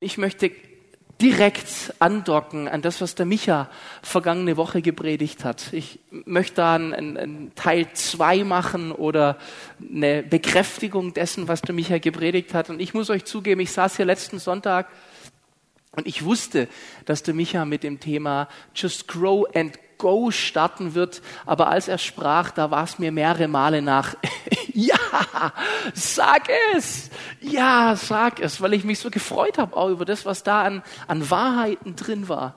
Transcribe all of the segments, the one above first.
Ich möchte direkt andocken an das, was der Micha vergangene Woche gepredigt hat. Ich möchte da einen, einen Teil zwei machen oder eine Bekräftigung dessen, was der Micha gepredigt hat. Und ich muss euch zugeben, ich saß hier letzten Sonntag und ich wusste, dass der Micha mit dem Thema Just Grow and Go starten wird. Aber als er sprach, da war es mir mehrere Male nach, ja, sag es, ja, sag es, weil ich mich so gefreut habe auch über das, was da an, an Wahrheiten drin war.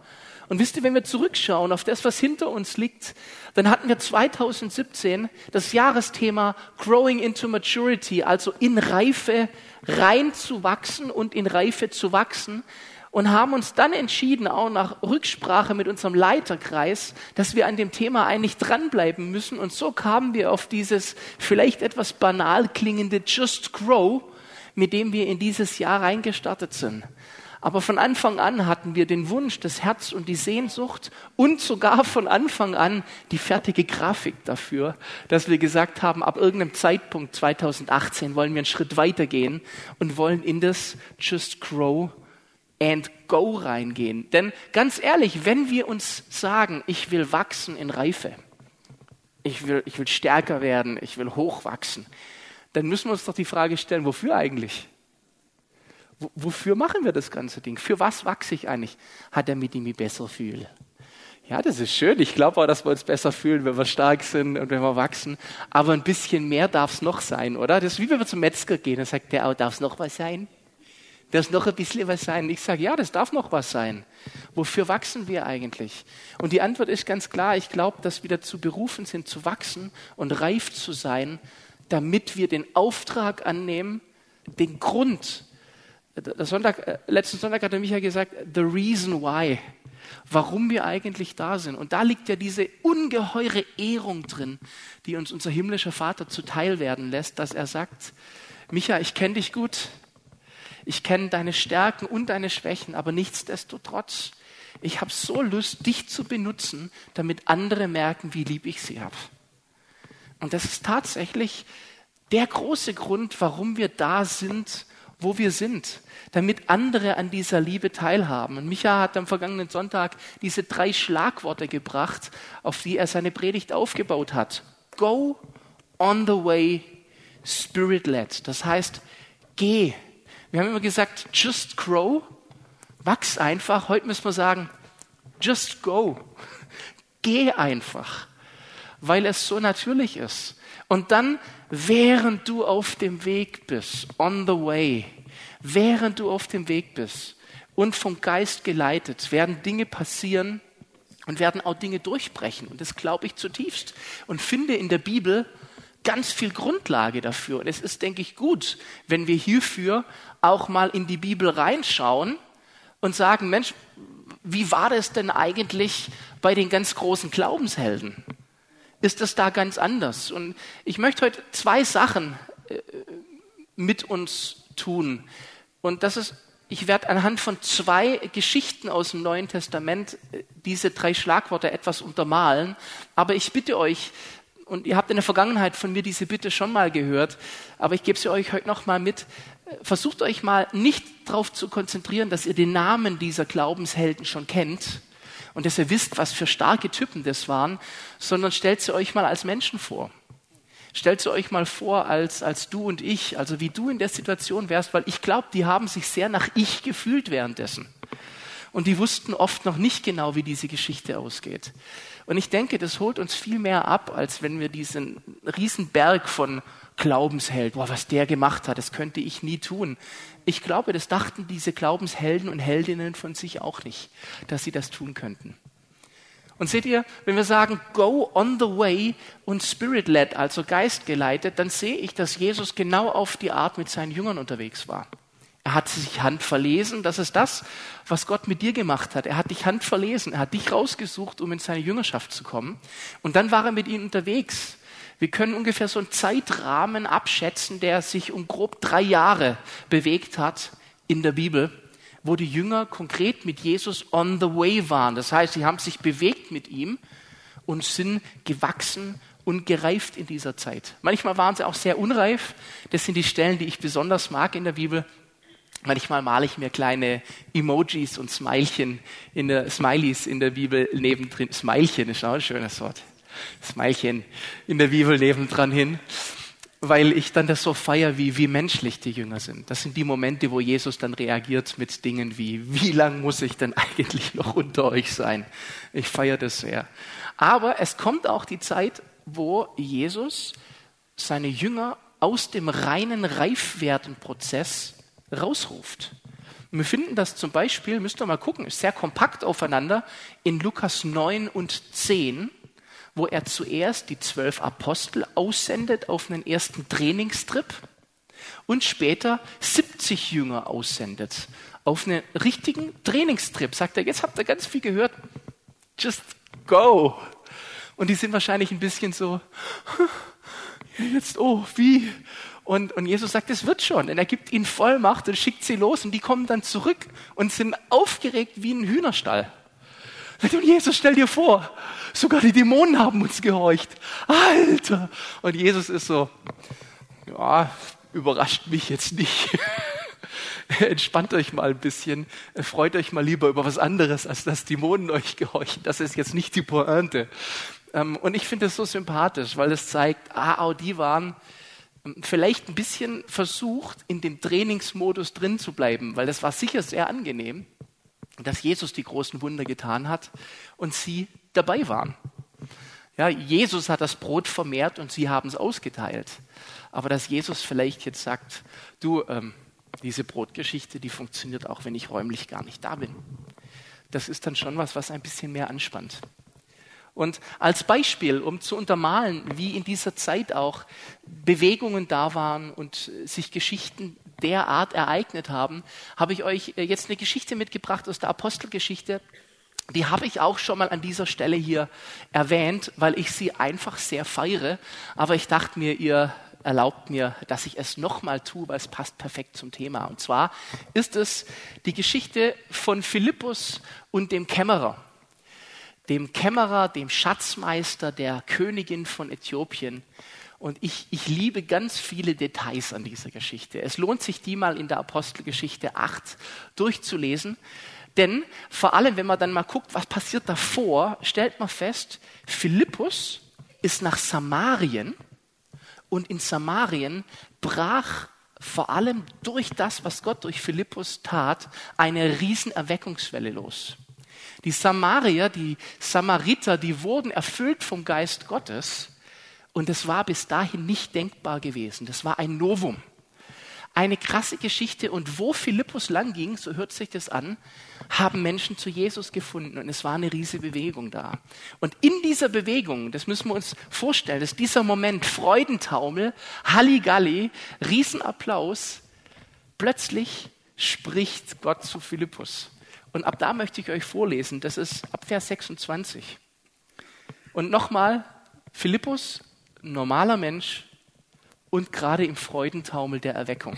Und wisst ihr, wenn wir zurückschauen auf das, was hinter uns liegt, dann hatten wir 2017 das Jahresthema Growing into Maturity, also in Reife reinzuwachsen und in Reife zu wachsen und haben uns dann entschieden, auch nach Rücksprache mit unserem Leiterkreis, dass wir an dem Thema eigentlich dranbleiben müssen. Und so kamen wir auf dieses vielleicht etwas banal klingende Just Grow, mit dem wir in dieses Jahr reingestartet sind. Aber von Anfang an hatten wir den Wunsch, das Herz und die Sehnsucht und sogar von Anfang an die fertige Grafik dafür, dass wir gesagt haben, ab irgendeinem Zeitpunkt 2018 wollen wir einen Schritt weitergehen und wollen in das Just Grow and Go reingehen. Denn ganz ehrlich, wenn wir uns sagen, ich will wachsen in Reife, ich will, ich will stärker werden, ich will hochwachsen, dann müssen wir uns doch die Frage stellen, wofür eigentlich? Wofür machen wir das ganze Ding? Für was wachse ich eigentlich? Hat er mit ihm besser fühlt? Ja, das ist schön. Ich glaube auch, dass wir uns besser fühlen, wenn wir stark sind und wenn wir wachsen. Aber ein bisschen mehr darf es noch sein, oder? Das ist wie wenn wir zum Metzger gehen, dann sagt der auch, darf es noch was sein? Darf noch ein bisschen was sein? Ich sage, ja, das darf noch was sein. Wofür wachsen wir eigentlich? Und die Antwort ist ganz klar, ich glaube, dass wir dazu berufen sind, zu wachsen und reif zu sein, damit wir den Auftrag annehmen, den Grund. Sonntag, äh, letzten Sonntag hat er mich ja gesagt, the reason why, warum wir eigentlich da sind. Und da liegt ja diese ungeheure Ehrung drin, die uns unser himmlischer Vater zuteil werden lässt, dass er sagt, Micha, ich kenne dich gut, ich kenne deine Stärken und deine Schwächen, aber nichtsdestotrotz, ich habe so Lust, dich zu benutzen, damit andere merken, wie lieb ich sie habe. Und das ist tatsächlich der große Grund, warum wir da sind, wo wir sind, damit andere an dieser Liebe teilhaben. Und Micha hat am vergangenen Sonntag diese drei Schlagworte gebracht, auf die er seine Predigt aufgebaut hat. Go on the way, spirit led. Das heißt, geh wir haben immer gesagt, just grow, wachs einfach. Heute müssen wir sagen, just go. Geh einfach, weil es so natürlich ist. Und dann, während du auf dem Weg bist, on the way, während du auf dem Weg bist und vom Geist geleitet, werden Dinge passieren und werden auch Dinge durchbrechen. Und das glaube ich zutiefst. Und finde in der Bibel ganz viel Grundlage dafür. Und es ist, denke ich, gut, wenn wir hierfür auch mal in die Bibel reinschauen und sagen, Mensch, wie war das denn eigentlich bei den ganz großen Glaubenshelden? Ist das da ganz anders? Und ich möchte heute zwei Sachen äh, mit uns tun. Und das ist, ich werde anhand von zwei Geschichten aus dem Neuen Testament äh, diese drei Schlagworte etwas untermalen. Aber ich bitte euch, und ihr habt in der Vergangenheit von mir diese Bitte schon mal gehört, aber ich gebe sie euch heute noch mal mit. Versucht euch mal nicht darauf zu konzentrieren, dass ihr den Namen dieser Glaubenshelden schon kennt und dass ihr wisst, was für starke Typen das waren, sondern stellt sie euch mal als Menschen vor. Stellt sie euch mal vor als, als du und ich, also wie du in der Situation wärst, weil ich glaube, die haben sich sehr nach ich gefühlt währenddessen. Und die wussten oft noch nicht genau, wie diese Geschichte ausgeht. Und ich denke, das holt uns viel mehr ab, als wenn wir diesen Riesenberg von Glaubensheld, boah, was der gemacht hat, das könnte ich nie tun. Ich glaube, das dachten diese Glaubenshelden und Heldinnen von sich auch nicht, dass sie das tun könnten. Und seht ihr, wenn wir sagen, go on the way und spirit-led, also geistgeleitet, dann sehe ich, dass Jesus genau auf die Art mit seinen Jüngern unterwegs war. Er hat sich handverlesen. Das ist das, was Gott mit dir gemacht hat. Er hat dich handverlesen. Er hat dich rausgesucht, um in seine Jüngerschaft zu kommen. Und dann war er mit ihnen unterwegs. Wir können ungefähr so einen Zeitrahmen abschätzen, der sich um grob drei Jahre bewegt hat in der Bibel, wo die Jünger konkret mit Jesus on the way waren. Das heißt, sie haben sich bewegt mit ihm und sind gewachsen und gereift in dieser Zeit. Manchmal waren sie auch sehr unreif. Das sind die Stellen, die ich besonders mag in der Bibel Manchmal male ich mir kleine Emojis und Smilchen in der, Smileys in der Bibel nebendrin. Smilchen ist auch ein schönes Wort. Smilchen in der Bibel nebendran hin, weil ich dann das so feier, wie, wie menschlich die Jünger sind. Das sind die Momente, wo Jesus dann reagiert mit Dingen wie, wie lang muss ich denn eigentlich noch unter euch sein? Ich feiere das sehr. Aber es kommt auch die Zeit, wo Jesus seine Jünger aus dem reinen Reifwerdenprozess rausruft. Und wir finden das zum Beispiel, müsst ihr mal gucken, ist sehr kompakt aufeinander, in Lukas 9 und 10, wo er zuerst die zwölf Apostel aussendet auf einen ersten Trainingstrip und später 70 Jünger aussendet auf einen richtigen Trainingstrip. Sagt er, jetzt habt ihr ganz viel gehört, just go. Und die sind wahrscheinlich ein bisschen so, jetzt, oh, wie? Und, und Jesus sagt, es wird schon. Und er gibt ihnen Vollmacht und schickt sie los und die kommen dann zurück und sind aufgeregt wie ein Hühnerstall. Und Jesus, stell dir vor, sogar die Dämonen haben uns gehorcht. Alter! Und Jesus ist so, ja, überrascht mich jetzt nicht. Entspannt euch mal ein bisschen, freut euch mal lieber über was anderes, als dass Dämonen euch gehorchen. Das ist jetzt nicht die Pointe. Ähm, und ich finde es so sympathisch, weil es zeigt, ah, auch die waren vielleicht ein bisschen versucht, in dem Trainingsmodus drin zu bleiben, weil das war sicher sehr angenehm, dass Jesus die großen Wunder getan hat und sie dabei waren. Ja, Jesus hat das Brot vermehrt und sie haben es ausgeteilt. Aber dass Jesus vielleicht jetzt sagt, du, ähm, diese Brotgeschichte, die funktioniert auch, wenn ich räumlich gar nicht da bin. Das ist dann schon was, was ein bisschen mehr anspannt. Und als Beispiel, um zu untermalen, wie in dieser Zeit auch Bewegungen da waren und sich Geschichten derart ereignet haben, habe ich euch äh, jetzt eine Geschichte mitgebracht aus der Apostelgeschichte. Die habe ich auch schon mal an dieser Stelle hier erwähnt, weil ich sie einfach sehr feiere. Aber ich dachte mir, ihr erlaubt mir, dass ich es nochmal tue, weil es passt perfekt zum Thema. Und zwar ist es die Geschichte von Philippus und dem Kämmerer dem Kämmerer, dem Schatzmeister der Königin von Äthiopien. Und ich, ich liebe ganz viele Details an dieser Geschichte. Es lohnt sich, die mal in der Apostelgeschichte 8 durchzulesen. Denn vor allem, wenn man dann mal guckt, was passiert davor, stellt man fest, Philippus ist nach Samarien und in Samarien brach vor allem durch das, was Gott durch Philippus tat, eine Riesenerweckungswelle los. Die Samarier, die Samariter, die wurden erfüllt vom Geist Gottes und es war bis dahin nicht denkbar gewesen. Das war ein Novum. Eine krasse Geschichte und wo Philippus lang ging, so hört sich das an, haben Menschen zu Jesus gefunden und es war eine riesige Bewegung da. Und in dieser Bewegung, das müssen wir uns vorstellen, dass dieser Moment Freudentaumel, Halligalli, Riesenapplaus, plötzlich spricht Gott zu Philippus. Und ab da möchte ich euch vorlesen, das ist ab Vers 26. Und nochmal, Philippus, normaler Mensch und gerade im Freudentaumel der Erweckung.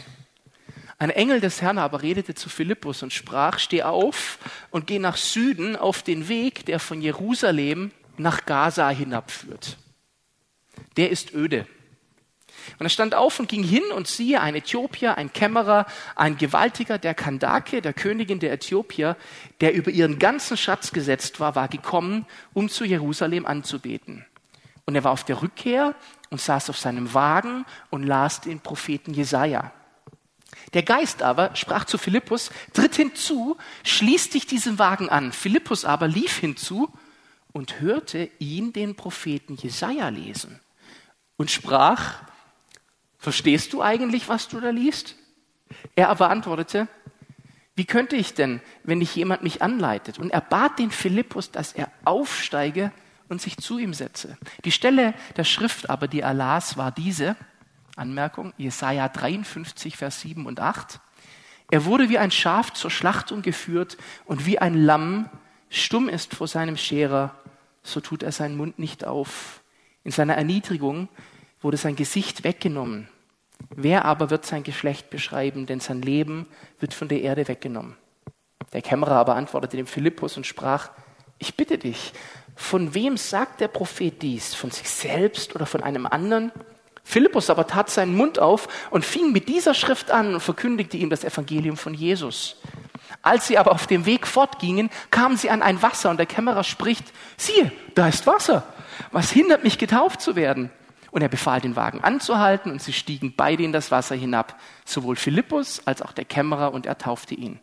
Ein Engel des Herrn aber redete zu Philippus und sprach, steh auf und geh nach Süden auf den Weg, der von Jerusalem nach Gaza hinabführt. Der ist öde. Und er stand auf und ging hin und siehe, ein Äthiopier, ein Kämmerer, ein Gewaltiger, der Kandake, der Königin der Äthiopier, der über ihren ganzen Schatz gesetzt war, war gekommen, um zu Jerusalem anzubeten. Und er war auf der Rückkehr und saß auf seinem Wagen und las den Propheten Jesaja. Der Geist aber sprach zu Philippus, tritt hinzu, schließ dich diesem Wagen an. Philippus aber lief hinzu und hörte ihn den Propheten Jesaja lesen und sprach, Verstehst du eigentlich, was du da liest? Er aber antwortete, wie könnte ich denn, wenn nicht jemand mich anleitet? Und er bat den Philippus, dass er aufsteige und sich zu ihm setze. Die Stelle der Schrift aber, die er las, war diese, Anmerkung, Jesaja 53, Vers 7 und 8. Er wurde wie ein Schaf zur Schlachtung geführt und wie ein Lamm stumm ist vor seinem Scherer, so tut er seinen Mund nicht auf. In seiner Erniedrigung wurde sein Gesicht weggenommen. Wer aber wird sein Geschlecht beschreiben, denn sein Leben wird von der Erde weggenommen. Der Kämmerer aber antwortete dem Philippus und sprach, ich bitte dich, von wem sagt der Prophet dies? Von sich selbst oder von einem anderen? Philippus aber tat seinen Mund auf und fing mit dieser Schrift an und verkündigte ihm das Evangelium von Jesus. Als sie aber auf dem Weg fortgingen, kamen sie an ein Wasser und der Kämmerer spricht, siehe, da ist Wasser. Was hindert mich, getauft zu werden? Und er befahl den Wagen anzuhalten und sie stiegen beide in das Wasser hinab, sowohl Philippus als auch der Kämmerer und er taufte ihn.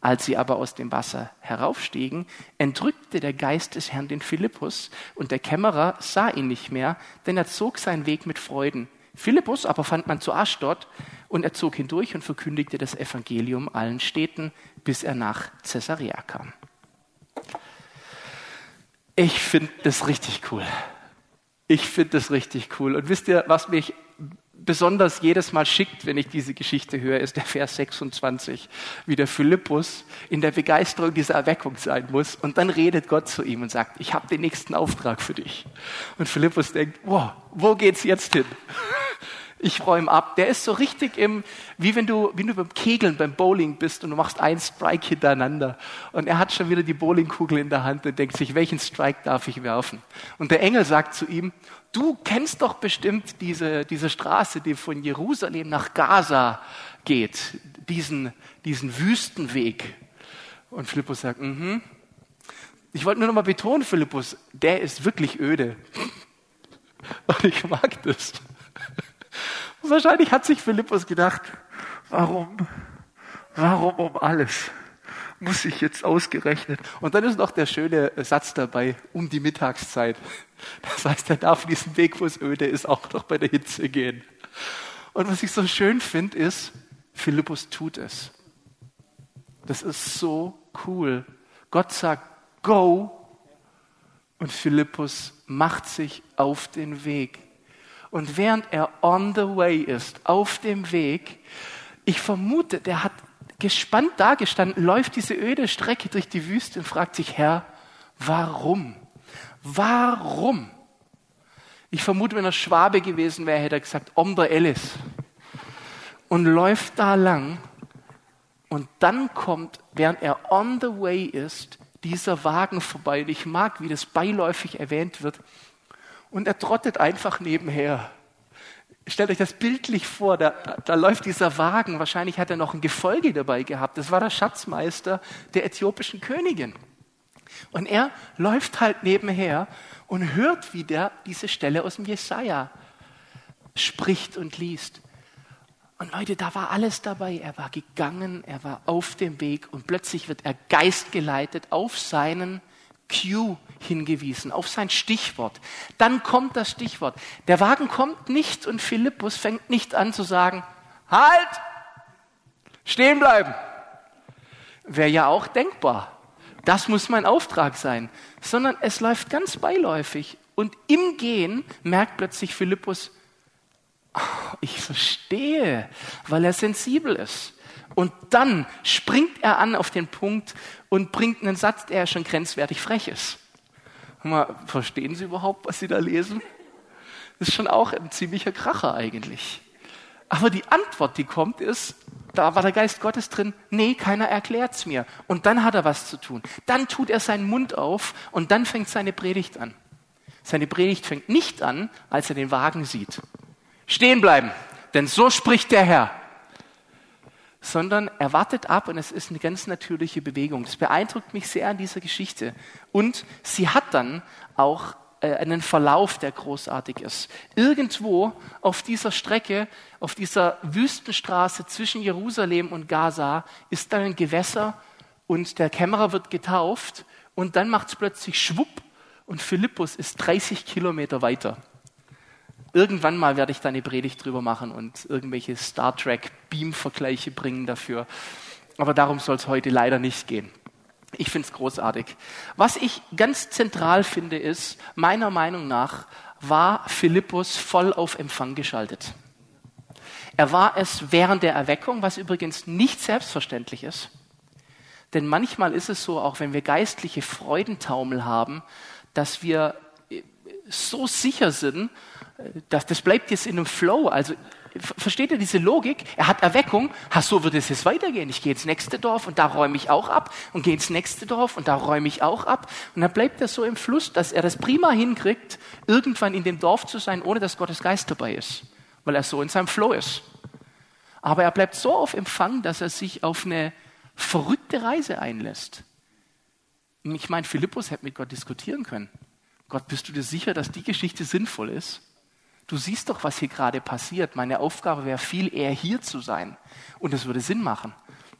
Als sie aber aus dem Wasser heraufstiegen, entrückte der Geist des Herrn den Philippus und der Kämmerer sah ihn nicht mehr, denn er zog seinen Weg mit Freuden. Philippus aber fand man zu Aschdod und er zog hindurch und verkündigte das Evangelium allen Städten, bis er nach Caesarea kam. Ich finde das richtig cool. Ich finde das richtig cool. Und wisst ihr, was mich besonders jedes Mal schickt, wenn ich diese Geschichte höre, ist der Vers 26, wie der Philippus in der Begeisterung dieser Erweckung sein muss. Und dann redet Gott zu ihm und sagt, ich habe den nächsten Auftrag für dich. Und Philippus denkt, wow, wo geht's jetzt hin? Ich räume ab. Der ist so richtig im, wie wenn du, wie du beim Kegeln, beim Bowling bist und du machst einen Strike hintereinander. Und er hat schon wieder die Bowlingkugel in der Hand und denkt sich, welchen Strike darf ich werfen? Und der Engel sagt zu ihm, du kennst doch bestimmt diese, diese Straße, die von Jerusalem nach Gaza geht, diesen, diesen Wüstenweg. Und Philippus sagt, mhm. Ich wollte nur noch mal betonen, Philippus, der ist wirklich öde. Und ich mag das. Wahrscheinlich hat sich Philippus gedacht, warum, warum um alles muss ich jetzt ausgerechnet? Und dann ist noch der schöne Satz dabei, um die Mittagszeit. Das heißt, er darf diesen Weg, wo es öde ist, auch noch bei der Hitze gehen. Und was ich so schön finde, ist, Philippus tut es. Das ist so cool. Gott sagt, go. Und Philippus macht sich auf den Weg. Und während er on the way ist, auf dem Weg, ich vermute, der hat gespannt dagestanden, läuft diese öde Strecke durch die Wüste und fragt sich, Herr, warum? Warum? Ich vermute, wenn er Schwabe gewesen wäre, hätte er gesagt, om der Ellis. Und läuft da lang. Und dann kommt, während er on the way ist, dieser Wagen vorbei. Und ich mag, wie das beiläufig erwähnt wird, und er trottet einfach nebenher. Stellt euch das bildlich vor, da, da läuft dieser Wagen, wahrscheinlich hat er noch ein Gefolge dabei gehabt. Das war der Schatzmeister der äthiopischen Königin. Und er läuft halt nebenher und hört, wie der diese Stelle aus dem Jesaja spricht und liest. Und Leute, da war alles dabei. Er war gegangen, er war auf dem Weg und plötzlich wird er geistgeleitet auf seinen Q hingewiesen, auf sein Stichwort. Dann kommt das Stichwort. Der Wagen kommt nicht und Philippus fängt nicht an zu sagen, halt, stehen bleiben. Wäre ja auch denkbar. Das muss mein Auftrag sein. Sondern es läuft ganz beiläufig. Und im Gehen merkt plötzlich Philippus, oh, ich verstehe, weil er sensibel ist. Und dann springt er an auf den Punkt und bringt einen Satz, der schon grenzwertig frech ist. Mal, verstehen Sie überhaupt, was Sie da lesen? Das ist schon auch ein ziemlicher Kracher eigentlich. Aber die Antwort, die kommt, ist, da war der Geist Gottes drin, nee, keiner erklärt's mir. Und dann hat er was zu tun. Dann tut er seinen Mund auf und dann fängt seine Predigt an. Seine Predigt fängt nicht an, als er den Wagen sieht. Stehen bleiben, denn so spricht der Herr sondern er wartet ab und es ist eine ganz natürliche Bewegung. Das beeindruckt mich sehr an dieser Geschichte. Und sie hat dann auch äh, einen Verlauf, der großartig ist. Irgendwo auf dieser Strecke, auf dieser Wüstenstraße zwischen Jerusalem und Gaza, ist dann ein Gewässer und der Kämmerer wird getauft und dann macht es plötzlich schwupp und Philippus ist 30 Kilometer weiter. Irgendwann mal werde ich da eine Predigt drüber machen und irgendwelche Star Trek Beam-Vergleiche bringen dafür. Aber darum soll es heute leider nicht gehen. Ich finde es großartig. Was ich ganz zentral finde, ist, meiner Meinung nach war Philippus voll auf Empfang geschaltet. Er war es während der Erweckung, was übrigens nicht selbstverständlich ist. Denn manchmal ist es so, auch wenn wir geistliche Freudentaumel haben, dass wir so sicher sind, das, das bleibt jetzt in einem Flow. Also versteht ihr diese Logik? Er hat Erweckung. Ha, so wird es jetzt weitergehen. Ich gehe ins nächste Dorf und da räume ich auch ab und gehe ins nächste Dorf und da räume ich auch ab. Und dann bleibt er so im Fluss, dass er das prima hinkriegt, irgendwann in dem Dorf zu sein, ohne dass Gottes Geist dabei ist. weil er so in seinem Flow ist. Aber er bleibt so auf Empfang, dass er sich auf eine verrückte Reise einlässt. Ich meine, Philippus hätte mit Gott diskutieren können. Gott, bist du dir sicher, dass die Geschichte sinnvoll ist? Du siehst doch, was hier gerade passiert. Meine Aufgabe wäre viel eher hier zu sein. Und es würde Sinn machen.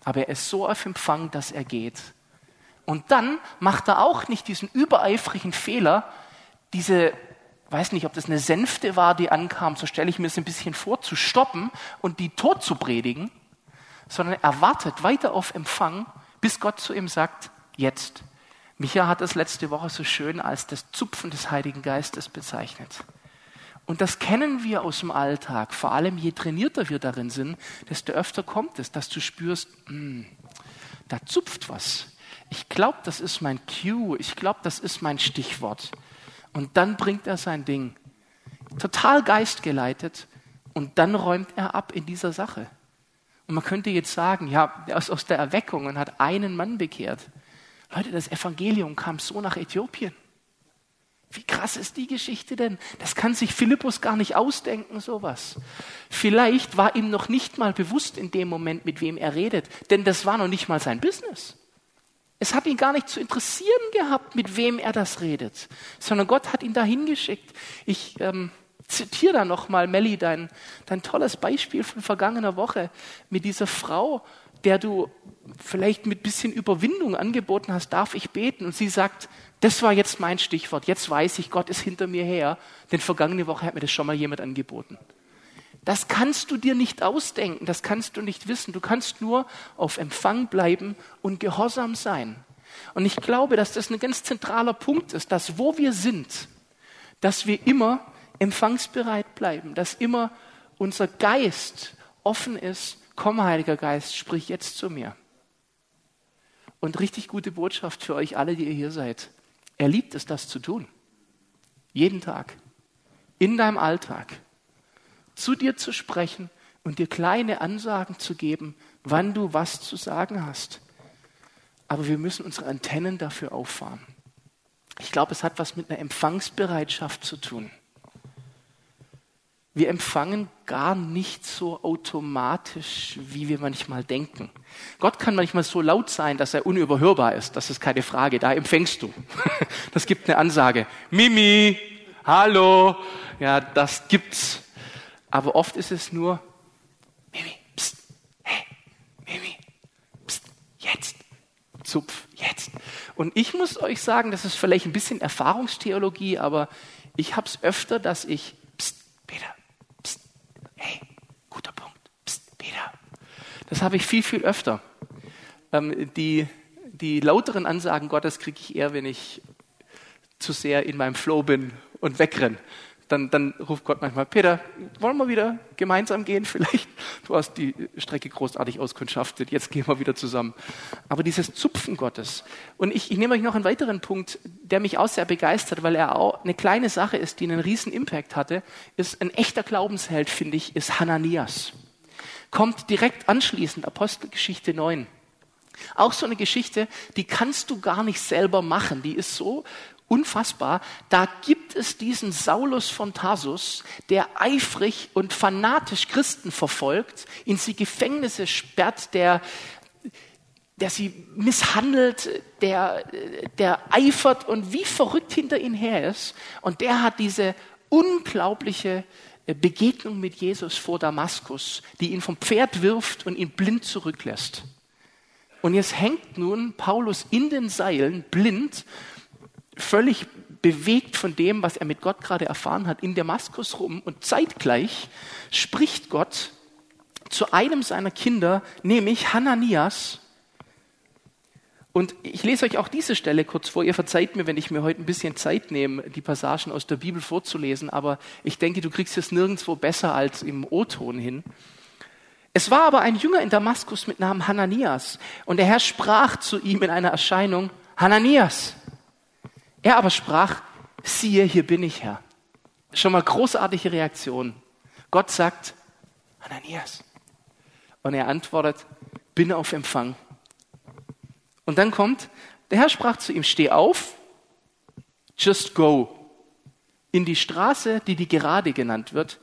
Aber er ist so auf Empfang, dass er geht. Und dann macht er auch nicht diesen übereifrigen Fehler, diese, weiß nicht, ob das eine Sänfte war, die ankam, so stelle ich mir es ein bisschen vor, zu stoppen und die tot zu predigen, sondern er wartet weiter auf Empfang, bis Gott zu ihm sagt, jetzt. Micha hat das letzte Woche so schön als das Zupfen des Heiligen Geistes bezeichnet. Und das kennen wir aus dem Alltag. Vor allem je trainierter wir darin sind, desto öfter kommt es, dass du spürst, mh, hm, da zupft was. Ich glaube, das ist mein Cue. Ich glaube, das ist mein Stichwort. Und dann bringt er sein Ding. Total geistgeleitet. Und dann räumt er ab in dieser Sache. Und man könnte jetzt sagen, ja, er ist aus der Erweckung und hat einen Mann bekehrt. Leute, das Evangelium kam so nach Äthiopien. Wie krass ist die Geschichte denn? Das kann sich Philippus gar nicht ausdenken, sowas. Vielleicht war ihm noch nicht mal bewusst in dem Moment, mit wem er redet, denn das war noch nicht mal sein Business. Es hat ihn gar nicht zu interessieren gehabt, mit wem er das redet, sondern Gott hat ihn dahin geschickt. Ich ähm, zitiere da nochmal, Melli, dein, dein tolles Beispiel von vergangener Woche mit dieser Frau, der du vielleicht mit bisschen Überwindung angeboten hast, darf ich beten? Und sie sagt, das war jetzt mein Stichwort. Jetzt weiß ich, Gott ist hinter mir her, denn vergangene Woche hat mir das schon mal jemand angeboten. Das kannst du dir nicht ausdenken, das kannst du nicht wissen. Du kannst nur auf Empfang bleiben und gehorsam sein. Und ich glaube, dass das ein ganz zentraler Punkt ist, dass wo wir sind, dass wir immer empfangsbereit bleiben, dass immer unser Geist offen ist. Komm, Heiliger Geist, sprich jetzt zu mir. Und richtig gute Botschaft für euch alle, die ihr hier seid. Er liebt es, das zu tun. Jeden Tag. In deinem Alltag zu dir zu sprechen und dir kleine Ansagen zu geben, wann du was zu sagen hast. Aber wir müssen unsere Antennen dafür auffahren. Ich glaube, es hat was mit einer Empfangsbereitschaft zu tun. Wir empfangen gar nicht so automatisch, wie wir manchmal denken. Gott kann manchmal so laut sein, dass er unüberhörbar ist. Das ist keine Frage. Da empfängst du. Das gibt eine Ansage. Mimi, hallo. Ja, das gibt's. Aber oft ist es nur, Mimi, pst, hey, Mimi, pst, jetzt, Zupf, jetzt. Und ich muss euch sagen, das ist vielleicht ein bisschen Erfahrungstheologie, aber ich habe es öfter, dass ich, pst, Peter, pst, hey, guter Punkt, pst, Peter. Das habe ich viel, viel öfter. Ähm, die, die lauteren Ansagen Gottes kriege ich eher, wenn ich zu sehr in meinem Flow bin und wegrenne dann, dann ruft Gott manchmal, Peter, wollen wir wieder gemeinsam gehen vielleicht? Du hast die Strecke großartig auskundschaftet, jetzt gehen wir wieder zusammen. Aber dieses Zupfen Gottes. Und ich, ich nehme euch noch einen weiteren Punkt, der mich auch sehr begeistert, weil er auch eine kleine Sache ist, die einen riesen Impact hatte, ist ein echter Glaubensheld, finde ich, ist Hananias. Kommt direkt anschließend, Apostelgeschichte 9. Auch so eine Geschichte, die kannst du gar nicht selber machen. Die ist so unfassbar. Da gibt es diesen Saulus von Tarsus, der eifrig und fanatisch Christen verfolgt, in sie Gefängnisse sperrt, der, der sie misshandelt, der, der eifert und wie verrückt hinter ihnen her ist. Und der hat diese unglaubliche Begegnung mit Jesus vor Damaskus, die ihn vom Pferd wirft und ihn blind zurücklässt. Und jetzt hängt nun Paulus in den Seilen blind völlig bewegt von dem, was er mit Gott gerade erfahren hat, in Damaskus rum und zeitgleich spricht Gott zu einem seiner Kinder, nämlich Hananias. Und ich lese euch auch diese Stelle kurz vor. Ihr verzeiht mir, wenn ich mir heute ein bisschen Zeit nehme, die Passagen aus der Bibel vorzulesen, aber ich denke, du kriegst es nirgendwo besser als im O-Ton hin. Es war aber ein Jünger in Damaskus mit Namen Hananias und der Herr sprach zu ihm in einer Erscheinung, Hananias. Er aber sprach, siehe, hier bin ich, Herr. Schon mal großartige Reaktion. Gott sagt, Ananias. Und er antwortet, bin auf Empfang. Und dann kommt, der Herr sprach zu ihm, steh auf, just go in die Straße, die die gerade genannt wird,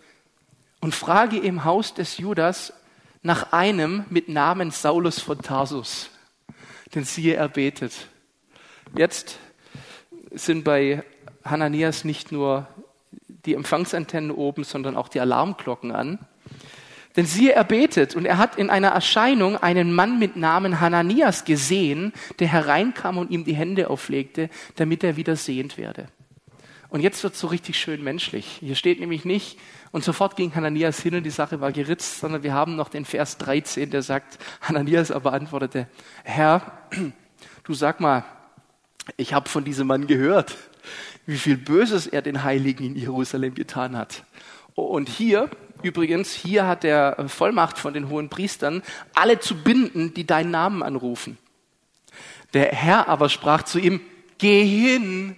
und frage im Haus des Judas nach einem mit Namen Saulus von Tarsus. Denn siehe, er betet. Jetzt sind bei Hananias nicht nur die Empfangsantennen oben, sondern auch die Alarmglocken an. Denn siehe, er betet und er hat in einer Erscheinung einen Mann mit Namen Hananias gesehen, der hereinkam und ihm die Hände auflegte, damit er wieder sehend werde. Und jetzt wird so richtig schön menschlich. Hier steht nämlich nicht, und sofort ging Hananias hin und die Sache war geritzt, sondern wir haben noch den Vers 13, der sagt, Hananias aber antwortete, Herr, du sag mal, ich habe von diesem Mann gehört, wie viel Böses er den Heiligen in Jerusalem getan hat. Und hier, übrigens, hier hat er Vollmacht von den hohen Priestern, alle zu binden, die deinen Namen anrufen. Der Herr aber sprach zu ihm, geh hin,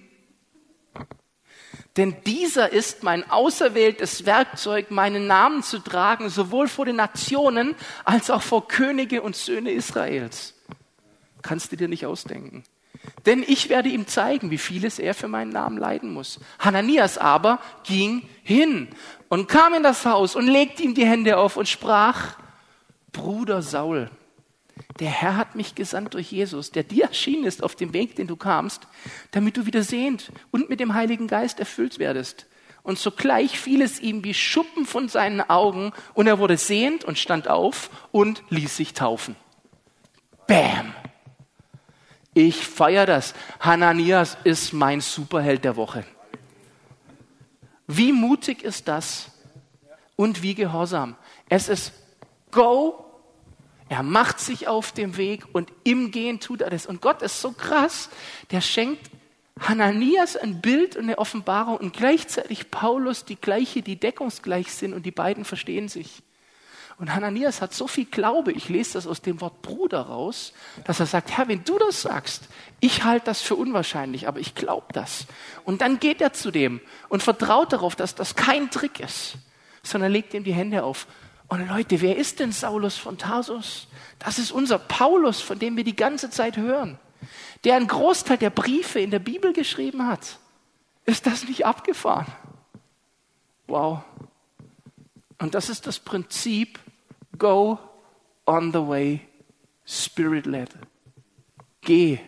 denn dieser ist mein auserwähltes Werkzeug, meinen Namen zu tragen, sowohl vor den Nationen als auch vor Könige und Söhne Israels. Kannst du dir nicht ausdenken. Denn ich werde ihm zeigen, wie vieles er für meinen Namen leiden muss. Hananias aber ging hin und kam in das Haus und legte ihm die Hände auf und sprach, Bruder Saul, der Herr hat mich gesandt durch Jesus, der dir erschienen ist auf dem Weg, den du kamst, damit du wieder sehend und mit dem Heiligen Geist erfüllt werdest. Und sogleich fiel es ihm wie Schuppen von seinen Augen und er wurde sehend und stand auf und ließ sich taufen. Bam! Ich feiere das. Hananias ist mein Superheld der Woche. Wie mutig ist das und wie gehorsam. Es ist Go. Er macht sich auf dem Weg und im Gehen tut er das. Und Gott ist so krass, der schenkt Hananias ein Bild und eine Offenbarung und gleichzeitig Paulus die gleiche, die deckungsgleich sind und die beiden verstehen sich. Und Hananias hat so viel Glaube, ich lese das aus dem Wort Bruder raus, dass er sagt, Herr, wenn du das sagst, ich halte das für unwahrscheinlich, aber ich glaube das. Und dann geht er zu dem und vertraut darauf, dass das kein Trick ist, sondern legt ihm die Hände auf. Und Leute, wer ist denn Saulus von Tarsus? Das ist unser Paulus, von dem wir die ganze Zeit hören, der einen Großteil der Briefe in der Bibel geschrieben hat. Ist das nicht abgefahren? Wow. Und das ist das Prinzip, Go on the way, spirit-led. Geh,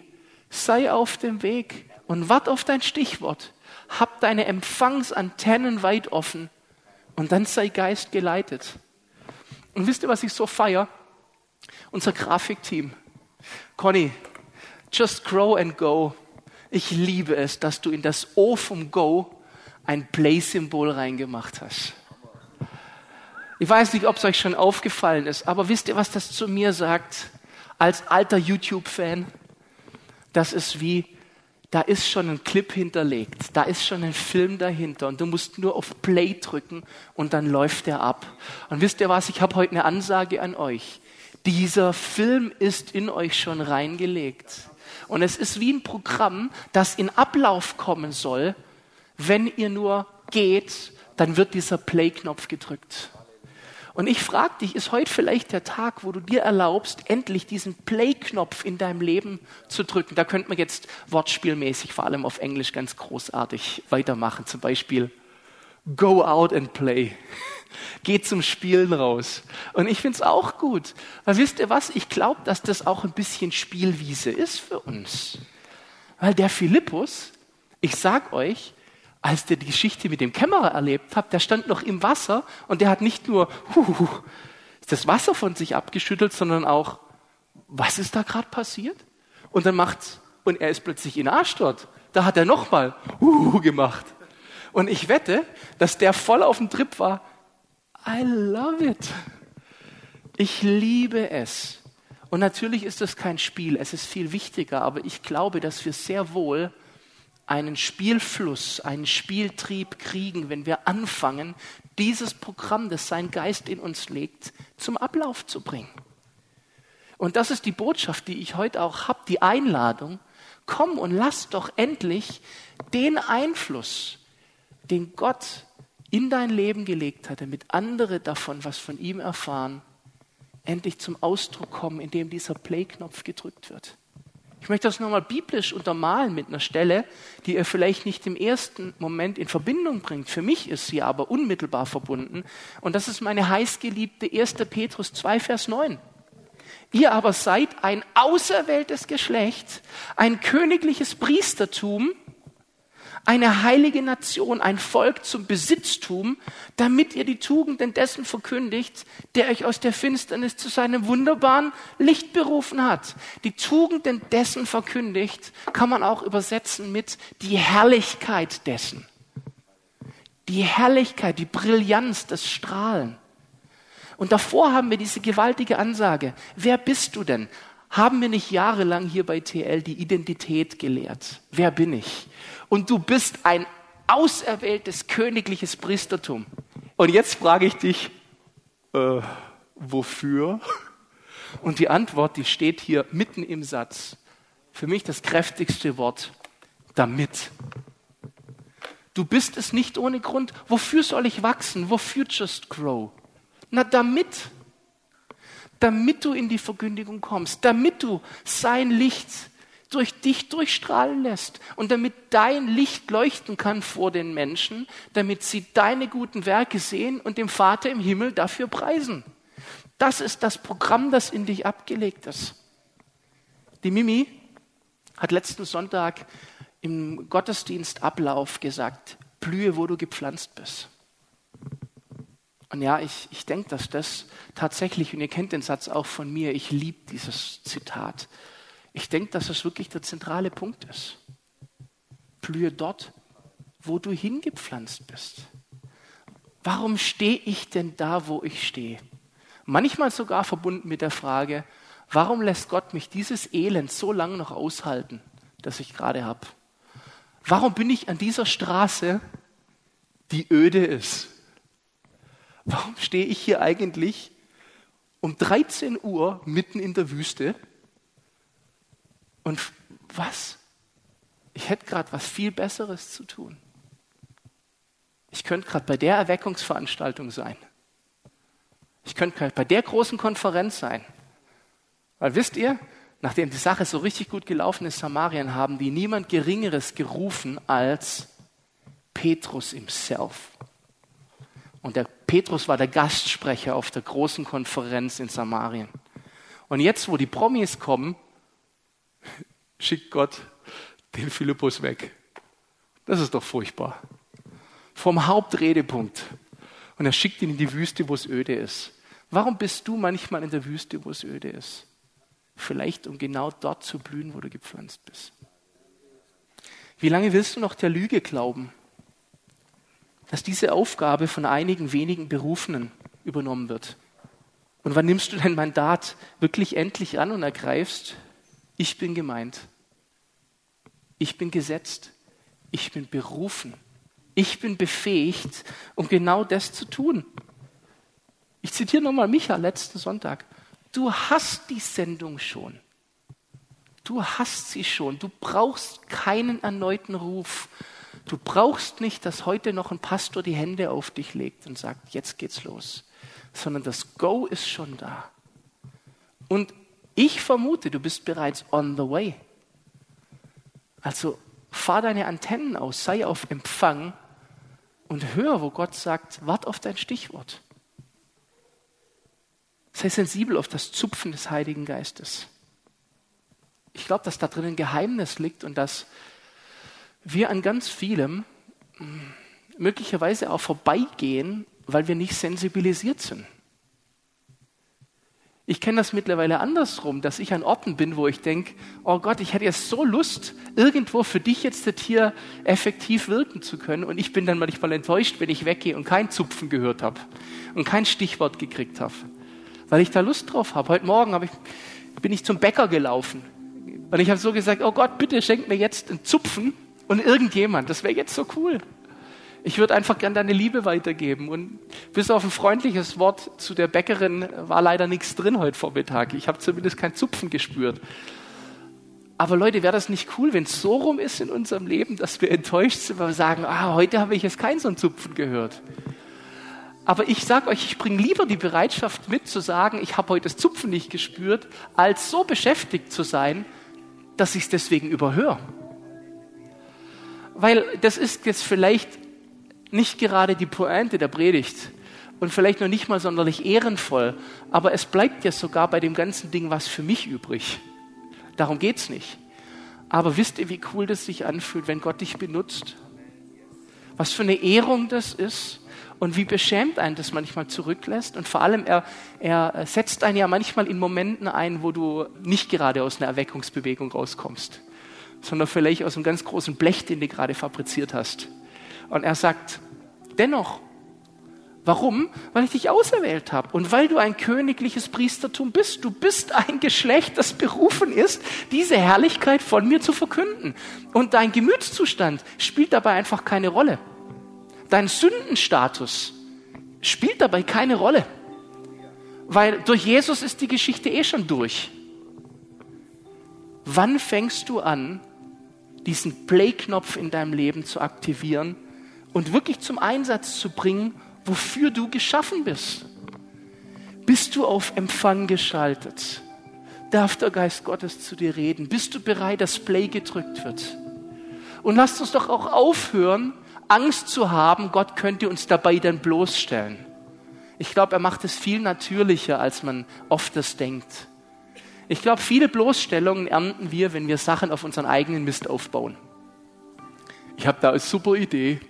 sei auf dem Weg und wart auf dein Stichwort. Hab deine Empfangsantennen weit offen und dann sei Geist geleitet. Und wisst ihr, was ich so feier? Unser Grafikteam. Conny, just grow and go. Ich liebe es, dass du in das O vom Go ein Play-Symbol reingemacht hast. Ich weiß nicht, ob es euch schon aufgefallen ist, aber wisst ihr, was das zu mir sagt? Als alter YouTube-Fan, das ist wie, da ist schon ein Clip hinterlegt, da ist schon ein Film dahinter und du musst nur auf Play drücken und dann läuft der ab. Und wisst ihr was, ich habe heute eine Ansage an euch. Dieser Film ist in euch schon reingelegt. Und es ist wie ein Programm, das in Ablauf kommen soll. Wenn ihr nur geht, dann wird dieser Play-Knopf gedrückt. Und ich frage dich, ist heute vielleicht der Tag, wo du dir erlaubst, endlich diesen Play-Knopf in deinem Leben zu drücken? Da könnte man jetzt wortspielmäßig, vor allem auf Englisch, ganz großartig weitermachen. Zum Beispiel, go out and play. Geh zum Spielen raus. Und ich finde es auch gut. Weil wisst ihr was? Ich glaube, dass das auch ein bisschen Spielwiese ist für uns. Weil der Philippus, ich sag euch, als der die Geschichte mit dem Kämmerer erlebt hat, der stand noch im Wasser und der hat nicht nur huh, das Wasser von sich abgeschüttelt, sondern auch, was ist da gerade passiert? Und dann macht's, und er ist plötzlich in Arsch dort. Da hat er nochmal uh, gemacht. Und ich wette, dass der voll auf dem Trip war. I love it. Ich liebe es. Und natürlich ist es kein Spiel, es ist viel wichtiger, aber ich glaube, dass wir sehr wohl einen Spielfluss, einen Spieltrieb kriegen, wenn wir anfangen, dieses Programm, das sein Geist in uns legt, zum Ablauf zu bringen. Und das ist die Botschaft, die ich heute auch habe, die Einladung. Komm und lass doch endlich den Einfluss, den Gott in dein Leben gelegt hat, damit andere davon was von ihm erfahren, endlich zum Ausdruck kommen, indem dieser Play-Knopf gedrückt wird. Ich möchte das nochmal biblisch untermalen mit einer Stelle, die ihr vielleicht nicht im ersten Moment in Verbindung bringt. Für mich ist sie aber unmittelbar verbunden. Und das ist meine heißgeliebte 1. Petrus 2, Vers 9. Ihr aber seid ein auserwähltes Geschlecht, ein königliches Priestertum, eine heilige Nation, ein Volk zum Besitztum, damit ihr die Tugenden dessen verkündigt, der euch aus der Finsternis zu seinem wunderbaren Licht berufen hat. Die Tugenden dessen verkündigt kann man auch übersetzen mit die Herrlichkeit dessen. Die Herrlichkeit, die Brillanz, das Strahlen. Und davor haben wir diese gewaltige Ansage. Wer bist du denn? Haben wir nicht jahrelang hier bei TL die Identität gelehrt? Wer bin ich? Und du bist ein auserwähltes königliches Priestertum. Und jetzt frage ich dich, äh, wofür? Und die Antwort, die steht hier mitten im Satz. Für mich das kräftigste Wort, damit. Du bist es nicht ohne Grund. Wofür soll ich wachsen? Wofür just grow? Na, damit. Damit du in die Verkündigung kommst, damit du sein Licht durch dich durchstrahlen lässt und damit dein Licht leuchten kann vor den Menschen, damit sie deine guten Werke sehen und dem Vater im Himmel dafür preisen. Das ist das Programm, das in dich abgelegt ist. Die Mimi hat letzten Sonntag im Gottesdienstablauf gesagt, blühe, wo du gepflanzt bist. Und ja, ich, ich denke, dass das tatsächlich, und ihr kennt den Satz auch von mir, ich liebe dieses Zitat, ich denke, dass das wirklich der zentrale Punkt ist. Blühe dort, wo du hingepflanzt bist. Warum stehe ich denn da, wo ich stehe? Manchmal sogar verbunden mit der Frage, warum lässt Gott mich dieses Elend so lange noch aushalten, das ich gerade habe? Warum bin ich an dieser Straße, die öde ist? Warum stehe ich hier eigentlich um 13 Uhr mitten in der Wüste und was? Ich hätte gerade was viel Besseres zu tun. Ich könnte gerade bei der Erweckungsveranstaltung sein. Ich könnte gerade bei der großen Konferenz sein. Weil wisst ihr, nachdem die Sache so richtig gut gelaufen ist, Samarien, haben die niemand Geringeres gerufen als Petrus himself. Und der Petrus war der Gastsprecher auf der großen Konferenz in Samarien. Und jetzt, wo die Promis kommen, schickt Gott den Philippus weg. Das ist doch furchtbar. Vom Hauptredepunkt. Und er schickt ihn in die Wüste, wo es öde ist. Warum bist du manchmal in der Wüste, wo es öde ist? Vielleicht, um genau dort zu blühen, wo du gepflanzt bist. Wie lange willst du noch der Lüge glauben, dass diese Aufgabe von einigen wenigen Berufenen übernommen wird? Und wann nimmst du dein Mandat wirklich endlich an und ergreifst ich bin gemeint. Ich bin gesetzt. Ich bin berufen. Ich bin befähigt, um genau das zu tun. Ich zitiere nochmal Micha letzten Sonntag. Du hast die Sendung schon. Du hast sie schon. Du brauchst keinen erneuten Ruf. Du brauchst nicht, dass heute noch ein Pastor die Hände auf dich legt und sagt, jetzt geht's los. Sondern das Go ist schon da. Und ich vermute, du bist bereits on the way. Also fahr deine Antennen aus, sei auf Empfang und hör, wo Gott sagt, wart auf dein Stichwort. Sei sensibel auf das Zupfen des Heiligen Geistes. Ich glaube, dass da drin ein Geheimnis liegt und dass wir an ganz vielem hm, möglicherweise auch vorbeigehen, weil wir nicht sensibilisiert sind. Ich kenne das mittlerweile andersrum, dass ich an Orten bin, wo ich denke, oh Gott, ich hätte jetzt so Lust, irgendwo für dich jetzt das hier effektiv wirken zu können. Und ich bin dann manchmal enttäuscht, wenn ich weggehe und kein Zupfen gehört habe und kein Stichwort gekriegt habe, weil ich da Lust drauf habe. Heute Morgen hab ich, bin ich zum Bäcker gelaufen und ich habe so gesagt, oh Gott, bitte schenk mir jetzt einen Zupfen und irgendjemand. Das wäre jetzt so cool. Ich würde einfach gern deine Liebe weitergeben. Und bis auf ein freundliches Wort zu der Bäckerin war leider nichts drin heute Vormittag. Ich habe zumindest kein Zupfen gespürt. Aber Leute, wäre das nicht cool, wenn es so rum ist in unserem Leben, dass wir enttäuscht sind, weil wir sagen, ah, heute habe ich jetzt keinen so einen Zupfen gehört. Aber ich sage euch, ich bringe lieber die Bereitschaft mit, zu sagen, ich habe heute das Zupfen nicht gespürt, als so beschäftigt zu sein, dass ich es deswegen überhöre. Weil das ist jetzt vielleicht nicht gerade die Pointe der Predigt und vielleicht noch nicht mal sonderlich ehrenvoll, aber es bleibt ja sogar bei dem ganzen Ding was für mich übrig. Darum geht es nicht. Aber wisst ihr, wie cool das sich anfühlt, wenn Gott dich benutzt? Was für eine Ehrung das ist und wie beschämt einen das manchmal zurücklässt. Und vor allem, er, er setzt einen ja manchmal in Momenten ein, wo du nicht gerade aus einer Erweckungsbewegung rauskommst, sondern vielleicht aus einem ganz großen Blech, den du gerade fabriziert hast. Und er sagt, dennoch, Warum? Weil ich dich auserwählt habe und weil du ein königliches Priestertum bist. Du bist ein Geschlecht, das berufen ist, diese Herrlichkeit von mir zu verkünden. Und dein Gemütszustand spielt dabei einfach keine Rolle. Dein Sündenstatus spielt dabei keine Rolle. Weil durch Jesus ist die Geschichte eh schon durch. Wann fängst du an, diesen Play-Knopf in deinem Leben zu aktivieren und wirklich zum Einsatz zu bringen, wofür du geschaffen bist? Bist du auf Empfang geschaltet? Darf der Geist Gottes zu dir reden? Bist du bereit, dass Play gedrückt wird? Und lasst uns doch auch aufhören, Angst zu haben, Gott könnte uns dabei dann bloßstellen. Ich glaube, er macht es viel natürlicher, als man oft das denkt. Ich glaube, viele Bloßstellungen ernten wir, wenn wir Sachen auf unseren eigenen Mist aufbauen. Ich habe da eine super Idee.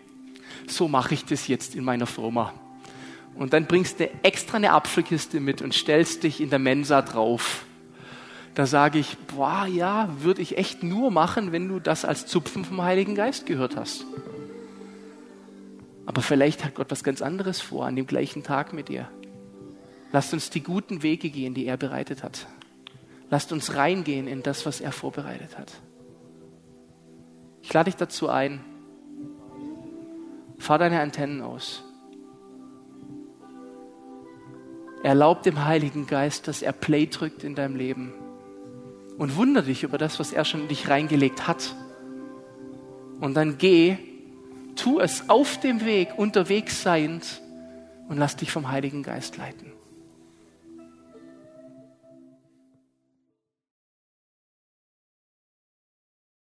So mache ich das jetzt in meiner Firma. Und dann bringst du extra eine Apfelkiste mit und stellst dich in der Mensa drauf. Da sage ich, boah, ja, würde ich echt nur machen, wenn du das als Zupfen vom Heiligen Geist gehört hast. Aber vielleicht hat Gott was ganz anderes vor an dem gleichen Tag mit dir. Lasst uns die guten Wege gehen, die er bereitet hat. Lasst uns reingehen in das, was er vorbereitet hat. Ich lade dich dazu ein. Fahr deine Antennen aus. Erlaub dem Heiligen Geist, dass er Play drückt in deinem Leben. Und wundere dich über das, was er schon in dich reingelegt hat. Und dann geh Tu es auf dem Weg, unterwegs seiend und lass dich vom Heiligen Geist leiten.